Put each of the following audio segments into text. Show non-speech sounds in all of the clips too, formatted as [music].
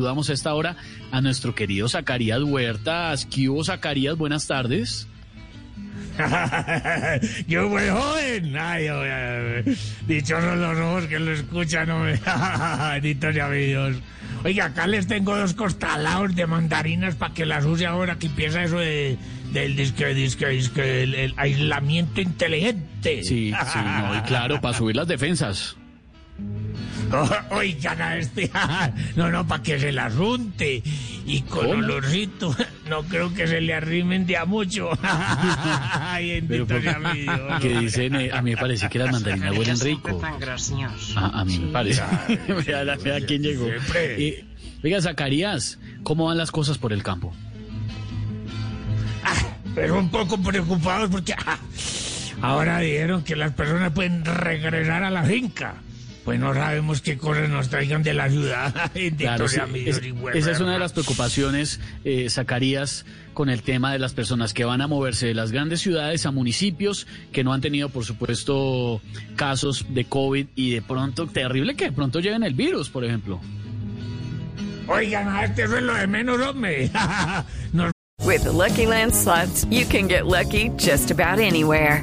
Saludamos a esta hora a nuestro querido Zacarías Huertas. ¿Qué hubo, Zacarías? Buenas tardes. [laughs] Yo muy joven. Ay, ay, ay, dichosos los ojos que lo escuchan, hombre. [laughs] Benditos y amigos. Oiga, acá les tengo dos costalados de mandarinas para que las use ahora que empieza eso de, del disque, disque, disque, el, el aislamiento inteligente. Sí, sí, no, y claro, para subir las defensas. Oigan a este. No, no, para que se las unte. Y con ¿Cómo? olorcito. [laughs] No creo que se le arrimen de a mucho. [laughs] Ay, Pero que dicen, eh, a mí me parece que las mandarinas huelen rico. A, a mí me parece. [laughs] vea, la- vea quién llegó. Eh, Oiga, Zacarías, ¿cómo van las cosas por el campo? pero un poco preocupados porque ah, ahora dijeron que las personas pueden regresar a la finca. Pues no sabemos qué cosas nos traigan de la ciudad. [laughs] Claro, sí, es- esa es una de las preocupaciones, eh, Zacarías, con el tema de las personas que van a moverse de las grandes ciudades a municipios que no han tenido, por supuesto, casos de COVID y de pronto, terrible que de pronto lleven el virus, por ejemplo. Oigan, a este es lo de menos, hombre. [laughs] Nos With the Lucky Land slots, you can get lucky just about anywhere.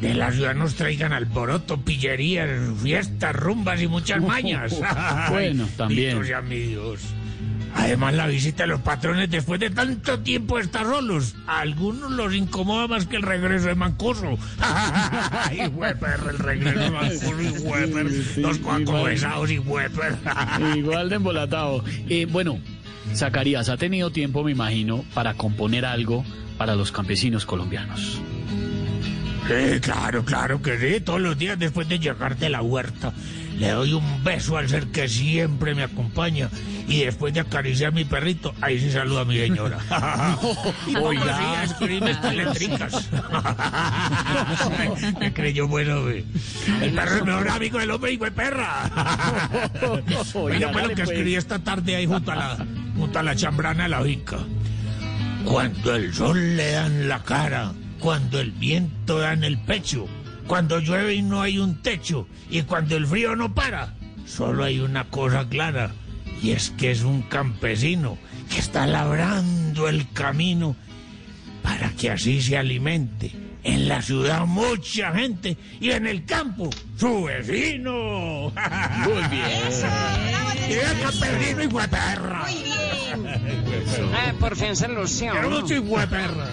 de la ciudad nos traigan alboroto, pillerías, fiestas, rumbas y muchas [laughs] mañas. Bueno, [laughs] también. mi Dios. Además, la visita de los patrones después de tanto tiempo de estar solos. A algunos los incomoda más que el regreso de Mancoso. [laughs] ¡Ay, perra, el regreso de Mancoso y hueper! Sí, Los sí, cuacobesados y hueper. Igual de embolatado. Eh, bueno, Zacarías, ha tenido tiempo, me imagino, para componer algo para los campesinos colombianos. Sí, claro, claro que sí. Todos los días después de llegar de la huerta, le doy un beso al ser que siempre me acompaña. Y después de acariciar a mi perrito, ahí sí saluda a mi señora. [laughs] [laughs] Oiga. escribe estas letricas. me creyó bueno, güey. El perro es mejor amigo del hombre y [laughs] fue perra. Oiga, lo dale, que pues. escribí esta tarde ahí junto a la, junto a la chambrana de la finca. Cuando el sol le da en la cara, cuando el viento da en el pecho, cuando llueve y no hay un techo, y cuando el frío no para, solo hay una cosa clara, y es que es un campesino que está labrando el camino para que así se alimente. En la ciudad mucha gente y en el campo su vecino. [laughs] Muy bien. Y el campesino y perra. [laughs] Ah, por fin se lució. Mucho y perra.